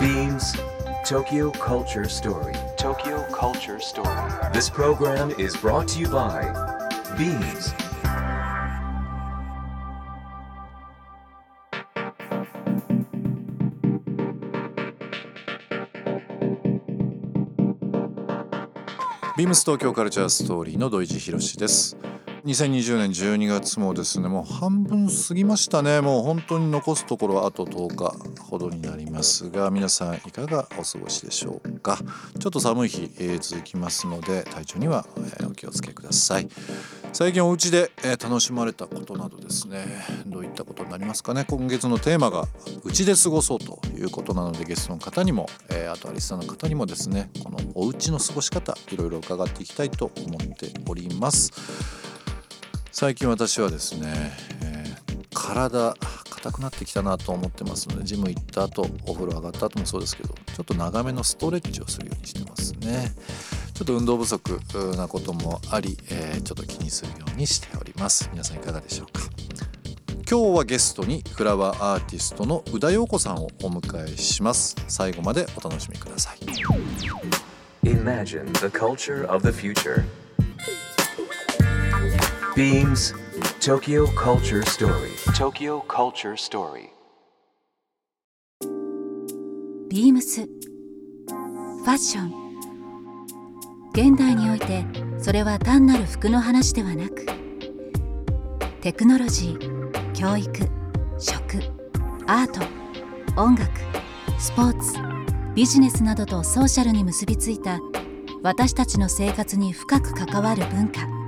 Beams Tokyo Culture Story. Tokyo Culture Story. This program is brought to you by Beams. ビームス東京カルチャーストーリーの土井地博です2020年12月もですねもう半分過ぎましたね。もう本当に残すところはあと10日ほどになりますが皆さんいかがお過ごしでしょうか。ちょっと寒い日、えー続きますので体調には、えーお気をつけください。最近お家で、えー楽しまれたことなどですねどういったことになりますかね。今月のテーマが「うちで過ごそう」ということなのでゲストの方にも、えーあとはリスナーの方にもですねこのお家の過ごし方いろいろ伺っていきたいと思っております。最近私はですね、えー体硬くなってきたなと思ってますのでジム行った後お風呂上がった後もそうですけどちょっと長めのストレッチをするようにしてますね。ちょっと運動不足なこともあり、えーちょっと気にするようにしております。皆さんいかがでしょうか？今日はゲストにフラワーアーティストの宇田陽子さんをお迎えします。最後までお楽しみください。Beams Tokyo Culture Story. Tokyo Culture Story. ビームスファッション現代においてそれは単なる服の話ではなくテクノロジー教育食アート音楽スポーツビジネスなどとソーシャルに結びついた私たちの生活に深く関わる文化フ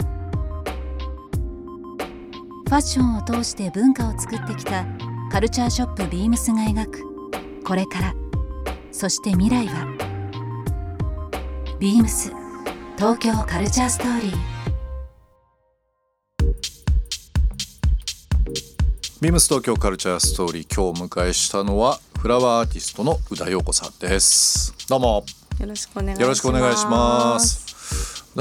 ァッションを通して文化を作ってきたカルチャーショップビームスが描く。これから。そして未来は。ビームス東京カルチャーストーリー。ビームス東京カルチャーストーリー。今日お迎えしたのはフラワーアーティストの宇田陽子さんです。どうも。よろしくお願いします。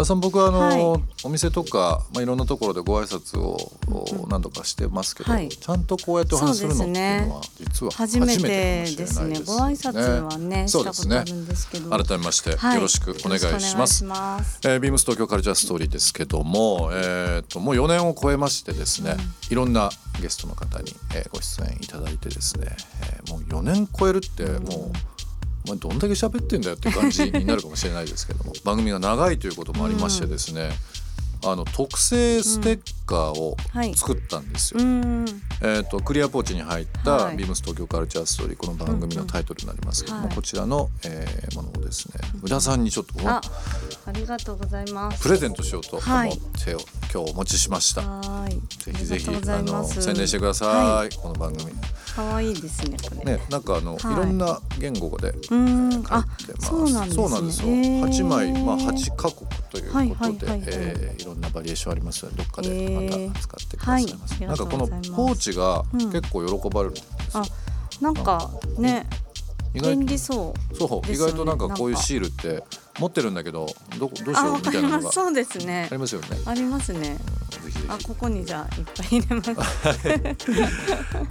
田さん僕はあの、はい。お店とか、まあ、いろんなところでご挨拶をお何度かしてますけど、はい。ちゃんとこうやってお話しするのっていうのは実は初めてですね。ないですご挨拶はねそうですねしたことあるんですけど。改めまして、はい。よろしくお願いします。よろしくお願いします。えービームス東京カルチャーストーリーですけども、えー、ともう4年を超えましてですね、いろんなゲストの方に、えーご出演いただいてですね、えーもう4年超えるってもう、お前どんだけ喋ってんだよっていう感じになるかもしれないですけども 番組が長いということもありましてですね、あの特製ステッカーをはい作ったんですよ。うーん。えー、とクリアポーチに入った「はいビームス東京カルチャーストーリー」この番組のタイトルになりますけども、うんうんはいこちらの、えーものをですね宇田さんにちょっとあ、ありがとうございます。プレゼントしようと思って、はい今日お持ちしました。ぜひぜひあの宣伝してください、はこの番組。可愛いですねこれ。ねなんかあの、はいい、ろんな言語でうーん。書いあ、てます。そうなんですね。そうなんですよ。へー八枚まあ八カ国ということで、はいはいえーいろんなバリエーションありますのでどっかでまた使ってくださいませ。はいなんかこのポーチがうん結構喜ばれるんですよ。あ、なんかね、意外便利そう。そう、意外となんかこういうシールって持ってるんだけどどこどうしあ、よう。みたいなのがそうですねあり。ますよね。ありますね。ぜひぜあ、ここにじゃあいっぱい入れます。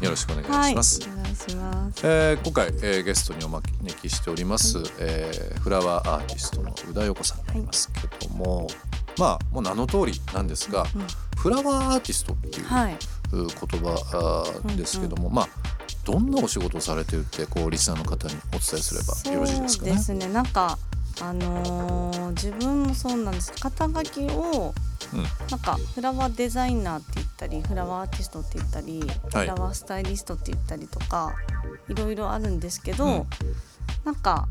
ひ よろしくお願はいい。おします。願いします。えー今回、えーゲストにお招きしております、えーフラワーアーティストの宇田陽子さんになりますけども、まあもう名の通りなんですが、うんフラワーアーティストっていうはい。言葉ですけども、まあどんなお仕事をされてるってこうリスナーの方にお伝えすればよろしいですかね。そうですね？なんかあのー自分もそうなんです。肩書きをうん。なんかフラワーデザイナーって言ったりフラワーアーティストって言ったり、はい。フラワースタイリストって言ったりとかいろいろあるんですけど、うん。なんか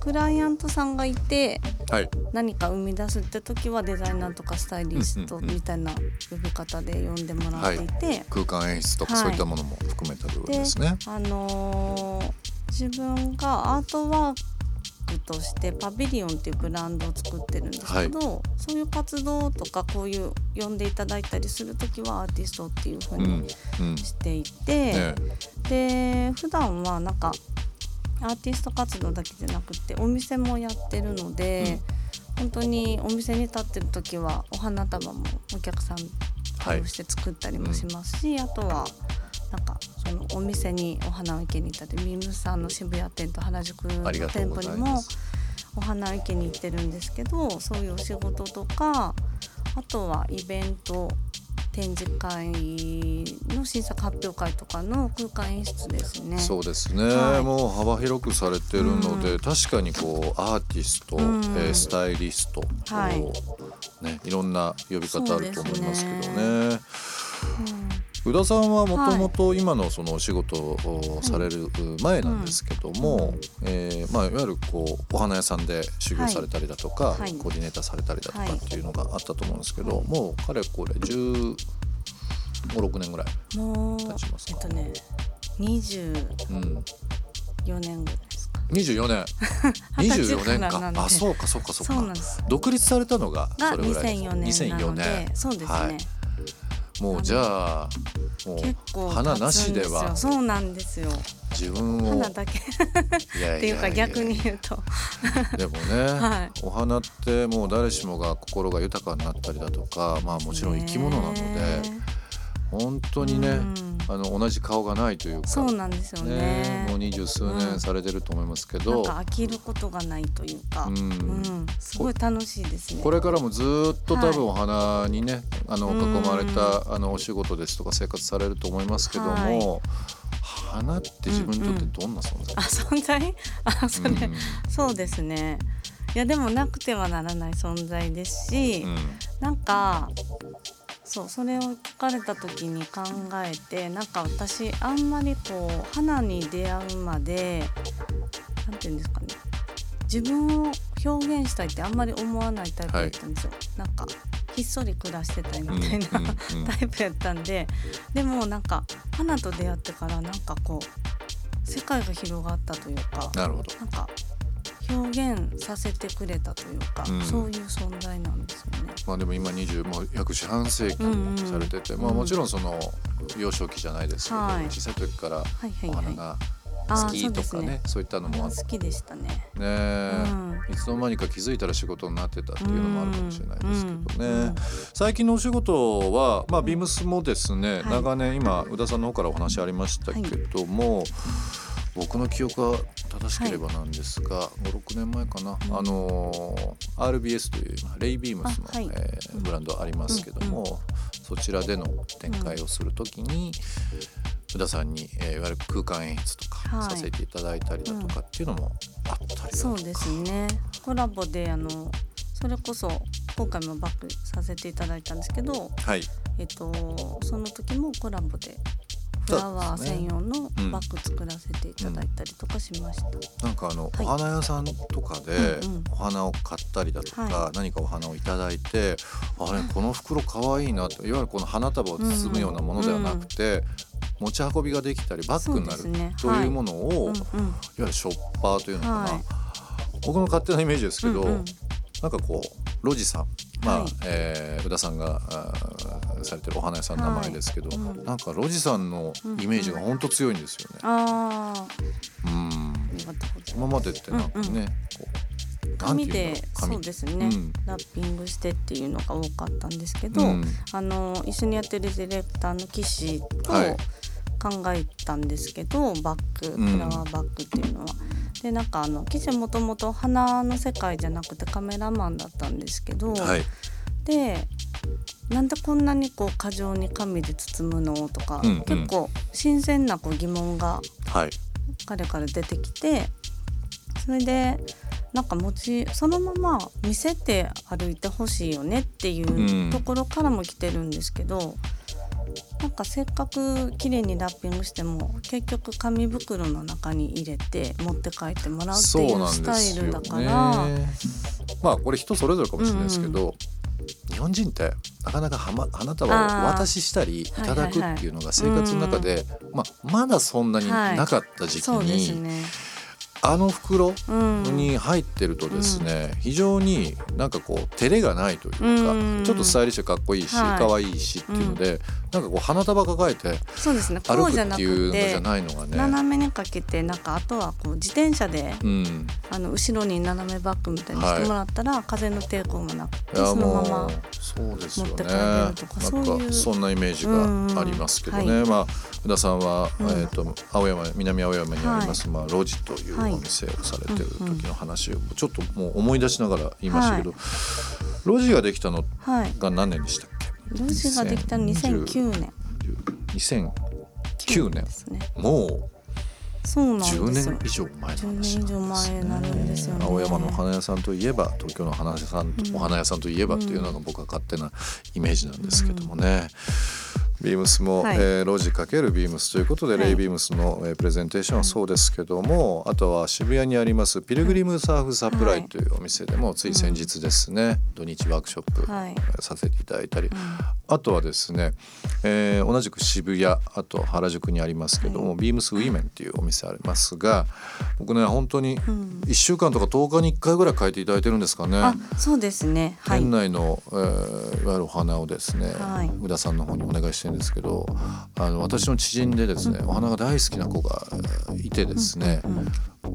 クライアントさんがいてはい、何か生み出すって時はデザイナーとかスタイリストうんうんうんみたいな呼び方で呼んでもらっていて、空間演出とかはい。そういったものも含めた部分ですね。あのー自分がアートワークとしてパビリオンっていうブランドを作ってるんですけど、そういう活動とかこういう呼んでいただいたりする時はアーティストっていう風うん。にうん。していて、ね。で普段はなんかアーティスト活動だけじゃなくてお店もやってるので、本当にお店に立ってる時はお花束もお客さんをして作ったりもしますし、あとはなんかそのお店にお花を生けに行ったりビームスさんの渋谷店と原宿の店舗にもお花を生けに行ってるんですけどそういうお仕事とかあとはイベント展示会の新作発表会とかの空間演出ですね。そうですね、はい。もう幅広くされてるので、うん。確かにこうアーティスト、うん。えースタイリスト、はい。ね、いろんな呼び方あると思いますけどね。宇田さんはもともと今のそのお仕事をされる前なんですけども、うん。えーまあ、いわゆるこうお花屋さんで修行されたりだとか、はい。コーディネーターされたりだとかはいっていうのがあったと思うんですけど、もうかれこれ1 5 6年ぐらい、経ちますか？えっとね24うん、年ぐらいですか。24年。二十歳24年かあそうかそうかそうか。独立されたのががそれぐらい2004年なので。2004そうですね。はいもうじゃあもう花なしでは。そうなんですよ。自分を。花だけ。っていうか逆に言うと、でもね、はい。お花ってもう誰しもが心が豊かになったりだとかまあもちろん生き物なのでね本当にね、うん。あの同じ顔がないというか。そうなんですよね。もう二十数年されてると思いますけど、か飽きることがないというか、ううん。ん、すごい楽しいですね。これからもずーっと多はい分お花にね、あのうん囲まれたあのお仕事ですとか生活されると思いますけども、はい。花って自分にとってどんな存在あ存在？あそれ、うん。そうですね。いやでもなくてはならない存在ですし、うん。なんかそうそれを聞かれた時に考えてなんか私あんまりこう花に出会うまでなんていうんですかね。自分を表現したいってあんまり思わないタイプだったんですよ。なんかひっそり暮らしてたいみたいな、タイプやったんで。でもなんか花と出会ってからなんかこう世界が広がったというかななんか表現させてくれたというか、うん。そうまあでも今20もう約四半世紀うんうん。されてて、うんまあもちろんその幼少期じゃないですけど、はい。小さい時からはいはいおはい。花があ好きとかねそういったのもあって。好きでしたね。ね、うん。いつの間にか気づいたら仕事になってたっていうのもあるかもしれないですけどね、うんうん最近のお仕事は、まあ、ビームスもですね、はい。長年今宇田さんの方からお話ありましたけども、僕の記憶が正しければなんですが、56年前かな、うん。あの RBS というまあレイビームスの、あはい。えーブランドありますけども、うんそちらでの展開をするときに、宇田さんに、えーいわゆる空間演出とかはい。させていただいたりだとかっていうのもあったりだとか、そうですね。コラボであのそれこそ今回もバックさせていただいたんですけど、はい。えっとその時もコラボでフラワー専用のうんバッグ作らせていただいたりとかしました。なんかあの、はい。お花屋さんとかでうんうんお花を買ったりだとか、は何かお花をいただいてあれこの袋かわいいなといわゆるこの花束を包むようなものではなくて、持ち運びができたりバッグになるね。というものを、い、わうん。うんゆるショッパーというのかな、はい。僕の勝手なイメージですけど、うんうん。なんかこう路地さんまあ、はい。えー宇田さんがされてるお花屋さんの名前ですけど、はいうん。なんか路地さんのイメージが本当強いんですよね。うん。今までってなんかね、うんうん。こう紙でそうですね、うん。ラッピングしてっていうのが多かったんですけど、うん。あの一緒にやってるディレクターの岸とはい。考えたんですけど、バッグうん。フラワーバッグっていうのは。でなんかあの岸はもともと花の世界じゃなくてカメラマンだったんですけど、はい、でなんでこんなにこう過剰に紙で包むの？とか、うんうん。結構新鮮なこう疑問がはい、彼から出てきてそれでなんか持ちそのまま見せて歩いてほしいよねっていうん。うところからも来てるんですけど、なんかせっかく綺麗にラッピングしても結局紙袋の中に入れて持って帰ってもらうっていうスタイルだから。まあこれ人それぞれかもしれないですけど、日本人ってなかなかはま花束をお渡ししたりいただくっていうのが生活の中で、まあ、まだそんなになかった時期そうですに、ね。あの袋うん。に入ってるとですね、非常になんかこう照れがないというか、うん。ちょっとスタイリッシュでかっこいいし、はい。可愛いしっていうので、なんかこう花束抱えてそうですね。こ歩くうじゃなっていうのじゃないのがね。斜めにかけてなんかあとはこう自転車でうん、あの後ろに斜めバッグみたいにしてもらったら、風の抵抗もなくてそのまもまうそうですよね持って帰れるとかそういうなんかそんなイメージがありますけどね、うんうんまあ宇田さんは、うん。えー、と青山南青山にあります、まあ、ロジというはい。お店をされてる時の話をちょっともう思い出しながら言いましたけど、ロジができたのはい。が何年でしたっけ？ロジができたの2009年。2009年。ですね。もそうなんう10ですよ。年以上前10なんですよ。年以上前になるんですよね。青山のお花屋さんといえば東京の花屋さん、うん。お花屋さんといえばっていうのが僕は勝手なイメージなんですけどもね。ビームスも、はい。えーロジ×ビームスということで、はい。レイビームスの、えープレゼンテーションはそうですけども、あとは渋谷にありますピルグリムサーフサプライというお店でもつい先日ですね、土日ワークショップ、させていただいたり、あとはですね、えー同じく渋谷あと原宿にありますけども、ビームスウィメンっていうお店ありますが僕ね本当にん。1週間とか10日に1回ぐらい変えていただいてるんですかね。あそうですね。はい。店内の、えーいわゆるお花をですね、はい。宇田さんの方にお願いしてるんですけどあの私の知人でですね、お花が大好きな子がえーいてですね、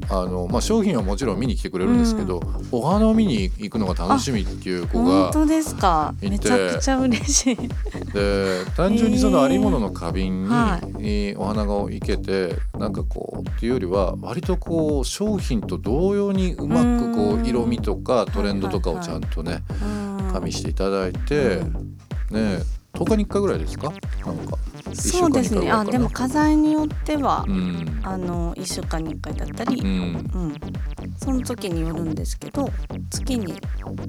あのまあ、商品はもちろん見に来てくれるんですけど、お花を見に行くのが楽しみっていう子が本当ですか？めちゃくちゃ嬉しい。で単純にそのありものの花瓶に、はえーお花がいけてなんかこうっていうよりは割とこう商品と同様にうまくこううん。色味とかトレンドとかをちゃんとねうん。加味していただいて、ね10日に1回ぐらいですか？なんか1週間に1そうですねあでも花材によっては、うん。あの1週間に1回だったり、うん。うん、その時によるんですけど月に4回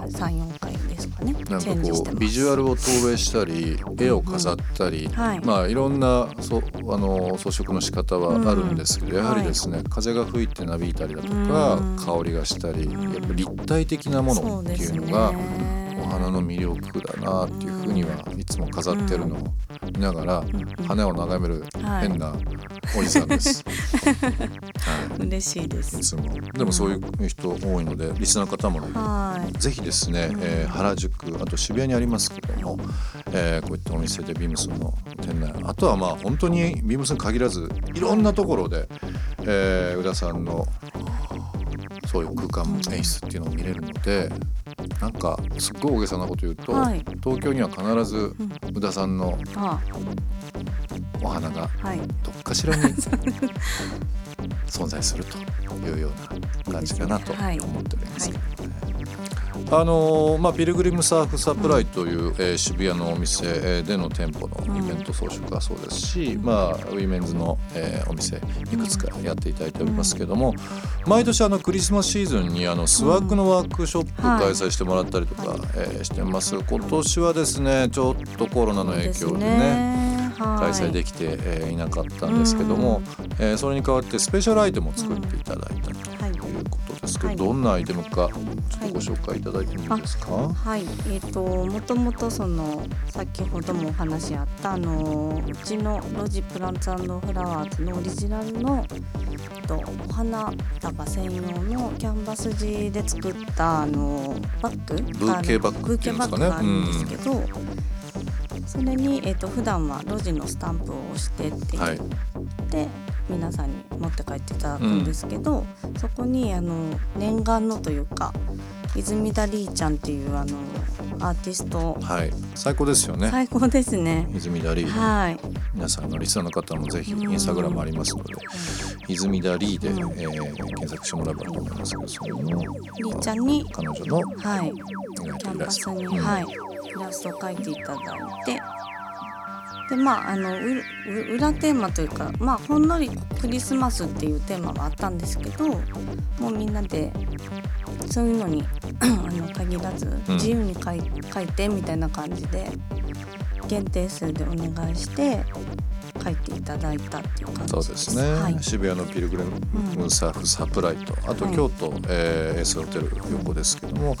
34回ですかね。なんかこうビジュアルを投影したり絵を飾ったり、はい。まあいろんなそあの装飾の仕方はあるんですけど、うんやはりですね、風が吹いてなびいたりだとか、うん。香りがしたり、んやっぱ立体的なものっていうのが、お花の魅力だなっていうふうにはいつも飾ってるのを見ながら、花を眺めるはい。変なおじさんです。はい。嬉しいでいすつも。でもそういう人多いのでリスナーの方もはい。ぜひですね、えー原宿あと渋谷にありますけども、えーこういったお店でビームスの店内あとはまあ本当にビームスに限らずいろんなところで、えー宇田さんのそういう空間演出っていうのを見れるのでなんかすっごい大げさなこと言うと、はい。東京には必ず宇田さんのあお花がはい。どっかしらに 存在するというような感じかなとはい。思っております。あのーまあ、ピルグリムサーフサプライという、えー渋谷のお店えーでの店舗のイベント装飾はそうですし、まあ、ウィメンズの、えーお店いくつかやっていただいておりますけども、毎年あのクリスマスシーズンにあのスワッグのワークショップはい開催してもらったりとか、えーしてます。今年はですねちょっとコロナの影響でね開催でききて、えーいなかったんですけども、えーそれに代わってスペシャルアイテムを作っていただいたと。はいいうことですけど、はい。どんなアイテムかちょっとご紹介いただいてもいいですか、はい、えっ、ともともとその先ほどもお話あったあのうちのロジプランツフラワーズのオリジナルのえっとお花束専用のキャンバス地で作ったあのバッグ？ブーケバッグっていうんですかね。バッグがあるんですけど、それにえっ、と普段はロジのスタンプを押してって言っはい。て、皆さんに持って帰っていただくんですけど、そこにあの念願のというか泉田リーちゃんっていうあのアーティスト、はい。最高ですよね。最高ですね。泉田リーはい、皆さんのリスナーの方もぜひインスタグラムありますので泉田リーで、うん。えー検索してもらえばと思いますけどそれのリーちゃんに、彼女のはい、キャンバスに、うん。はい、イラストを描いていただいて。でまあ、あの裏テーマというか、まあ、ほんのりクリスマスっていうテーマはあったんですけどもうみんなでそういうのに あの限らずうん自由に書いてみたいな感じで限定数でお願いして書いていただいたっていう感じでですすね、はい、渋谷のピルグリムサーフサプライと、あとはい京都、えーエースホテル横ですけども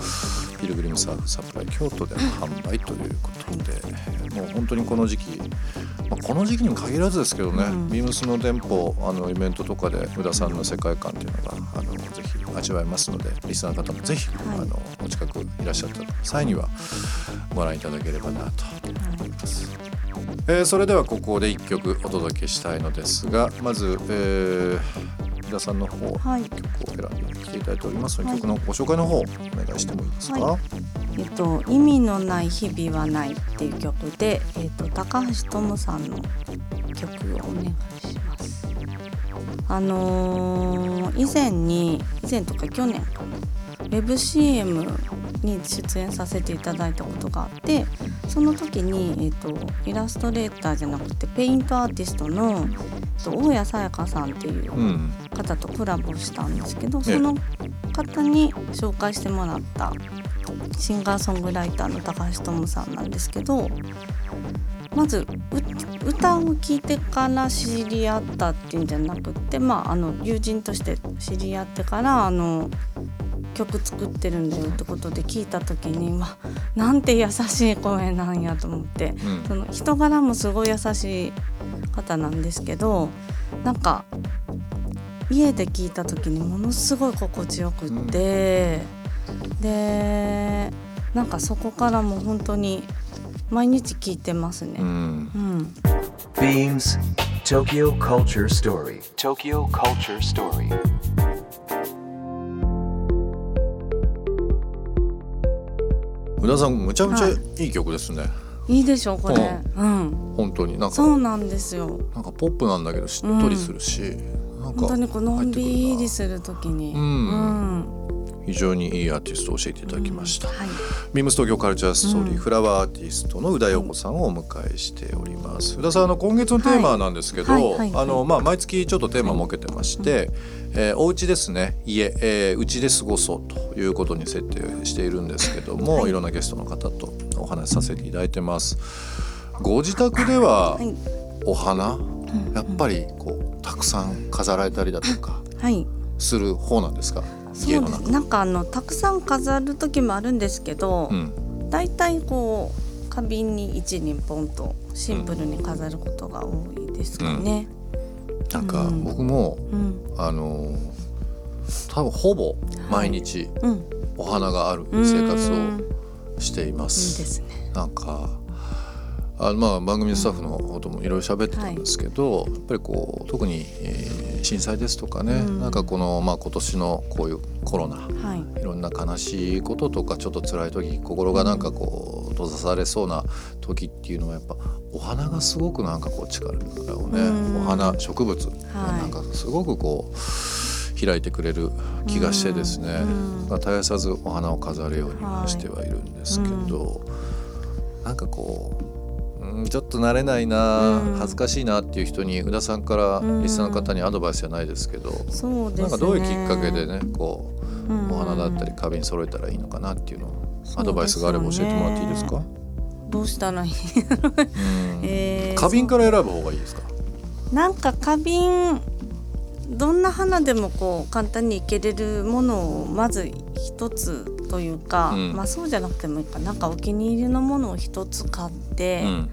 ピルグリムサーフサプライ京都での販売ということで、もう本当にこの時期、まあ、この時期にも限らずですけどね、うん。ビームスの店舗あのイベントとかで宇田さんの世界観っていうのがあのぜひ味わえますのでリスナーの方もぜひ、はい。あのお近くいらっしゃった際にはご覧いただければなと思います。えーそれではここで1曲お届けしたいのですがまず、えー、皆さんの方、はい。曲を選んできていただいております。ので、はい。曲のご紹介の方お願いしてもいいですか、はえっと、意味のない日々はないっていう曲で、えっと、高橋智さんの曲をお願いします。あのー以前に以前とか去年ウェブ CM に出演させていただいたことがあってその時に、えっと、イラストレーターじゃなくてペイントアーティストの、えっと、大谷さやかさんっていううん方とコラボしたんですけど、え。その方に紹介してもらったシンガーソングライターの高橋智さんなんですけどまずう歌を聴いてから知り合ったっていうんじゃなくって、まあ、あの友人として知り合ってからあの曲作ってるんだよってことで聞いた時に、まあ、なんて優しい声なんやと思って。うんその人柄もすごい優しい方なんですけどなんか家で聞いた時にものすごい心地よくって、でなんかそこからもう本当に毎日聞いてますね。うんうん、Beams Tokyo Culture Story. Tokyo Culture Story. 田さんむちゃむちゃはい。いい曲ですね、いいでしょうこれ、うん、本当に。なんかそうなんですよ。なんかポップなんだけどしっとりするし、なんか本当にこうのんびりする時に、うん。うん非常にいいアーティストを教えていただきました、はい。ビームス東京カルチャーストーリー、うん。フラワーアーティストの宇田陽子さんをお迎えしております。宇田さんあの今月のテーマなんですけど、毎月ちょっとテーマ設けてまして、えーお家ですね。家、えー、家で過ごそうということに設定しているんですけども、はい。い、ろんなゲストの方とお話しさせていただいてます。ご自宅でははい。お花、やっぱりこうたくさん飾られたりだとかはい。する方なんですか？そ家の中。うですなんかあのたくさん飾る時もあるんですけど、うんだいたいこう花瓶に一輪ポンとシンプルに飾ることが多いですかね。なんかうん僕も、うん、あの多分ほぼ毎日うん、お花があるうん生活うんをしていま。いいですすね。なんかあまあ番組スタッフのこともいろいろ喋ってたんですけど、やっぱりこう特に、えー震災ですとかね、うん。なんかこの、まあ、今年のこういうコロナはい。いろんな悲しいこととかちょっと辛い時心がなんかこう閉ざされそうな時っていうのはやっぱお花がすごくなんかこう力をね、うん。お花植物がはいなんかすごくこう開いてくれる気がしてですね、うん。まあ、絶やさずお花を飾るようにはしてはいるんですけど、なんかこう。うんちょっと慣れないな、うん恥ずかしいなっていう人に宇田さんからリスナーの方にアドバイスじゃないですけど、そうですね。なんかどういうきっかけでねこううんお花だったり花瓶揃えたらいいのかなっていうのをアドバイスがあれば教えてもらっていいですか？どうしたらいい？うん えー花瓶から選ぶ方がいいですか？なんか花瓶どんな花でもこう簡単に生けれるものをまず一つというか、うんまあそうじゃなくてもいいかなんかお気に入りのものを一つ買って、うん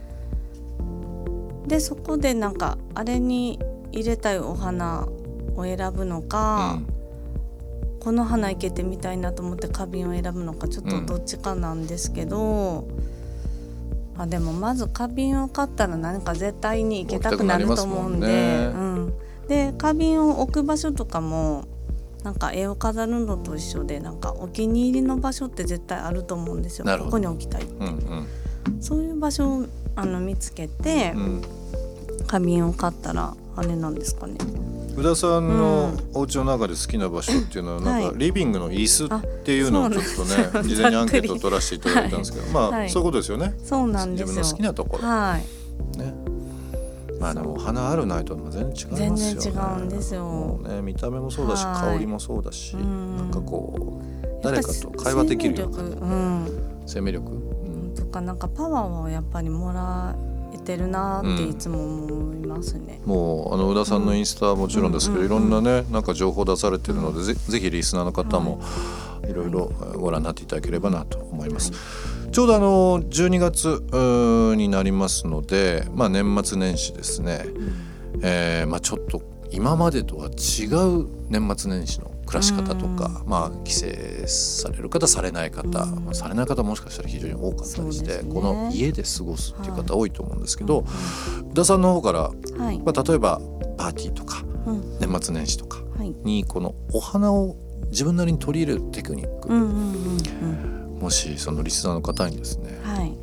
でそこでなんかあれに入れたいお花を選ぶのか、この花いけてみたいなと思って花瓶を選ぶのかちょっとどっちかなんですけど、あでもまず花瓶を買ったら何か絶対に行けたくなると思うんで、置きたくなりますうん、で花瓶を置く場所とかもなんか絵を飾るのと一緒でなんかお気に入りの場所って絶対あると思うんですよ。ここに置きたいうんうん。そういう場所をあの見つけて、うん花瓶を買ったらあれなんですかね。宇田さんのうん。お家の中で好きな場所っていうのはなんはい。かリビングの椅子っていうのをちょっとね 事前にアンケートを取らせていただいたんですけど、まあ、はい。そういうことですよね。そうなんですよ。自分の好きなところ。はい。ね。まあでもお花あるないとは全然違いますよね。全然違うんですよ。ね見た目もそうだしはい。香りもそうだし、うん。なんかこう誰かと会話できるような生命力、うん、生命力、うん。とかなんかパワーをやっぱりもらえてるなっていつも思いますね。もうあの宇田さんのインスタはもちろんですけど、うん。いろんなねなんか情報出されてるので、ぜぜひリスナーの方もい。ろいろご覧になっていただければなと思います。ちょうどあの12月になりますので、まあ、年末年始ですね、えーまあ、ちょっと今までとは違う年末年始の暮らし方とか、まあ、帰省される方されない方、まあ、されない方もしかしたら非常に多かったりして、ね。この家で過ごすっていう方多いと思うんですけど、宇田さんの方から、はい、まあ、例えばパーティーとかうん。年末年始とかはい、にこのお花を自分なりに取り入れるテクニック、もしそのリスナーの方にですねはい、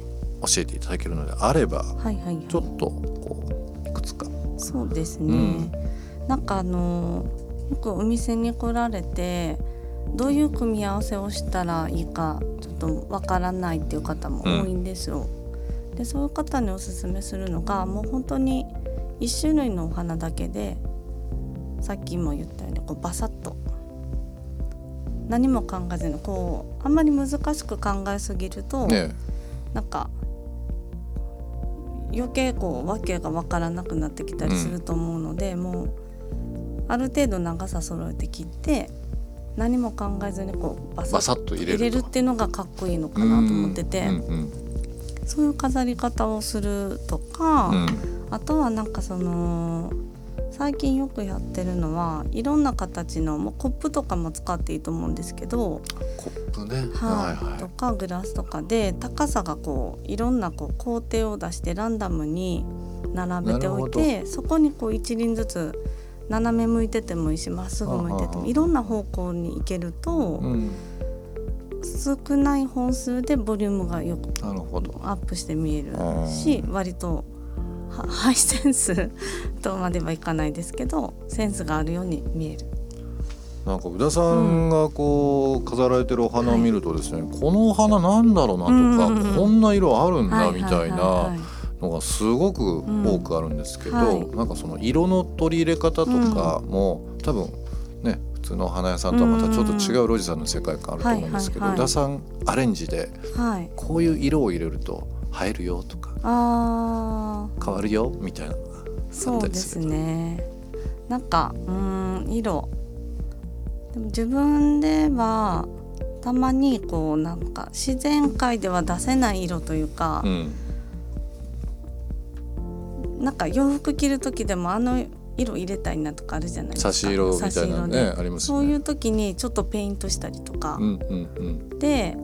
教えていただけるのであればはいはいはい。ちょっとこういくつか。そうですね、うん。なんかあのよくお店に来られてどういう組み合わせをしたらいいかちょっとわからないっていう方も多いんですよ。でそういう方におすすめするのがもう本当に一種類のお花だけでさっきも言ったようにこうバサッと何も考えずにこうあんまり難しく考えすぎると、ねなんか余計こう訳が分からなくなってきたりすると思うので、もうある程度長さ揃えて切って何も考えずにこうバサッと入れるっていうのがかっこいいのかなと思ってて、うんうん。そういう飾り方をするとか、うん。あとはなんかその最近よくやってるのはいろんな形のもうコップとかも使っていいと思うんですけど、コップね。はいはい。はとかグラスとかで高さがこういろんなこう工程を出してランダムに並べておいてそこにこう一輪ずつ斜め向いててもいいしまっすぐ向いててもいろんな方向に行けるとい、うん、少ない本数でボリュームがよくアップして見えるし割とはハイセンスとまではいかないですけどセンスがあるように見える。なんか宇田さんがこう飾られてるお花を見るとですね、このお花なんだろうなとか、うんうんうん。こんな色あるんだはいみたいなはいのがすごく多くあるんですけど、うんはい。なんかその色の取り入れ方とかも、多分ね普通のお花屋さんとはまたちょっと違うロジさんの世界観あると思うんですけど、宇田さんアレンジでこういう色を入れると映えるよとか変わるよみたいなのがあそうですったりすると。ね。なんかうーん色。でも自分ではたまにこうなんか自然界では出せない色というかう、んなんか洋服着る時でもあの色入れたいなとかあるじゃないですか。差し色みたいなねありますよね。そういう時にちょっとペイントしたりとか、うんうんうん。で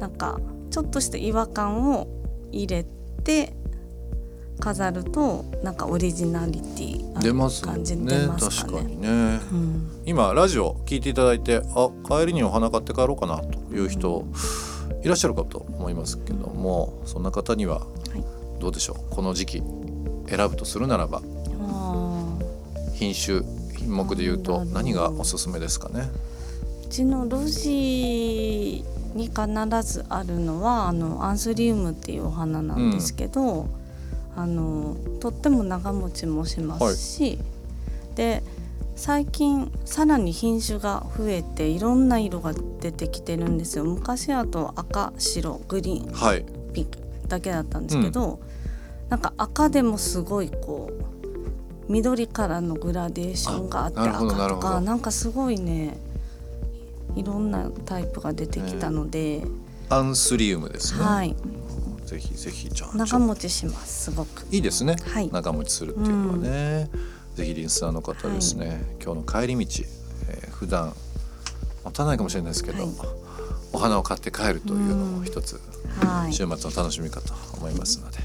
なんかちょっとした違和感を入れて飾るとなんかオリジナリティ出ますよ感じね。出ますかね。確かにね。うん。今ラジオ聞いていただいてあ帰りにお花買って帰ろうかなという人いらっしゃるかと思いますけどもそんな方にははい。どうでしょう？この時期選ぶとするならば品種品目で言うと何がおすすめですかね？うちの路地に必ずあるのはあのアンスリウムっていうお花なんですけど、あのとっても長持ちもしますし、で最近さらに品種が増えていろんな色が出てきてるんですよ。昔あと赤白グリーンはい。ピンクだけだったんですけど、なんか赤でもすごいこう緑からのグラデーションがあって赤とかなんかすごいねいろんなタイプが出てきたので、アンスリウムですね、はい。ぜひぜひじゃあ長持ちしますすごく。いいですね、はい。長持ちするっていうのはね、ぜひリンスナーの方ですね、今日の帰り道、えー普段持たないかもしれないですけど、はい。お花を買って帰るというのも一つはい。週末の楽しみかと思いますので、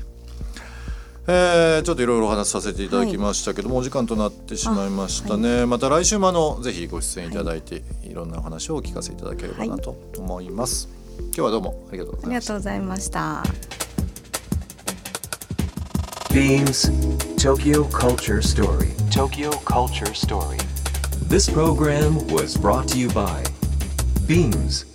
えーちょっといろいろお話しさせていただきましたけども、お時間となってしまいましたね、また来週もあのぜひご出演いただいて、い、ろんなお話をお聞かせいただければなと思います、今日はどうもありがとうごありがざいましたとうございました。Beams Tokyo Culture Story. Tokyo Culture Story. This program was brought to you by Beams.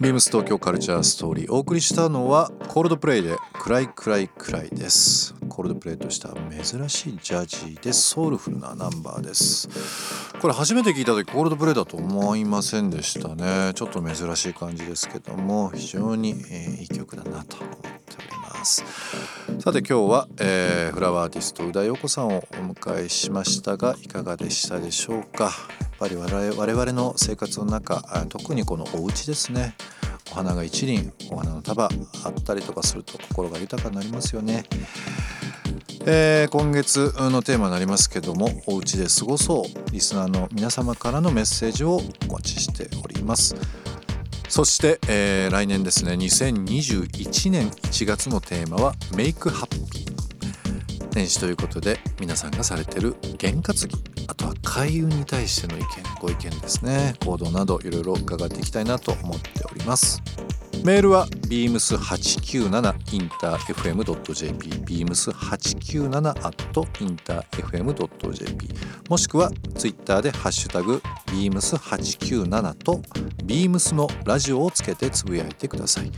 ビームス東京カルチャーストーリー。お送りしたのはコールドプレイで「暗い暗い暗い」です。コールドプレイとした珍しいジャジーでソウルフルなナンバーです。これ初めて聞いた時コールドプレイだと思いませんでしたね。ちょっと珍しい感じですけども非常に、え、いい曲だなと思っております。さて今日は、えー、フラワーアーティスト宇田陽子さんをお迎えしましたがいかがでしたでしょうか？ぱり我々の生活の中特にこのお家ですね。お花が一輪お花の束あったりとかすると心が豊かになりますよね。えー、今月のテーマになりますけどもお家で過ごそうリスナーの皆様からのメッセージをお待ちしております。そして、えー、来年ですね2021年1月のテーマはメイクハッピー年始ということで皆さんがされてる験担ぎあとは開運に対しての意見ご意見ですね。行動などいろいろ伺っていきたいなと思っております。メールは beams897interfm.jp beams897.interfm.jp もしくはツイッターでハッシュタグ beams897 と beams のラジオをつけてつぶやいてください。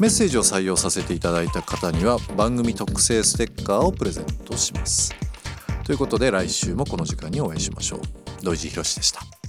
メッセージを採用させていただいた方には番組特製ステッカーをプレゼントします。ということで来週もこの時間にお会いしましょう。土井地博でした。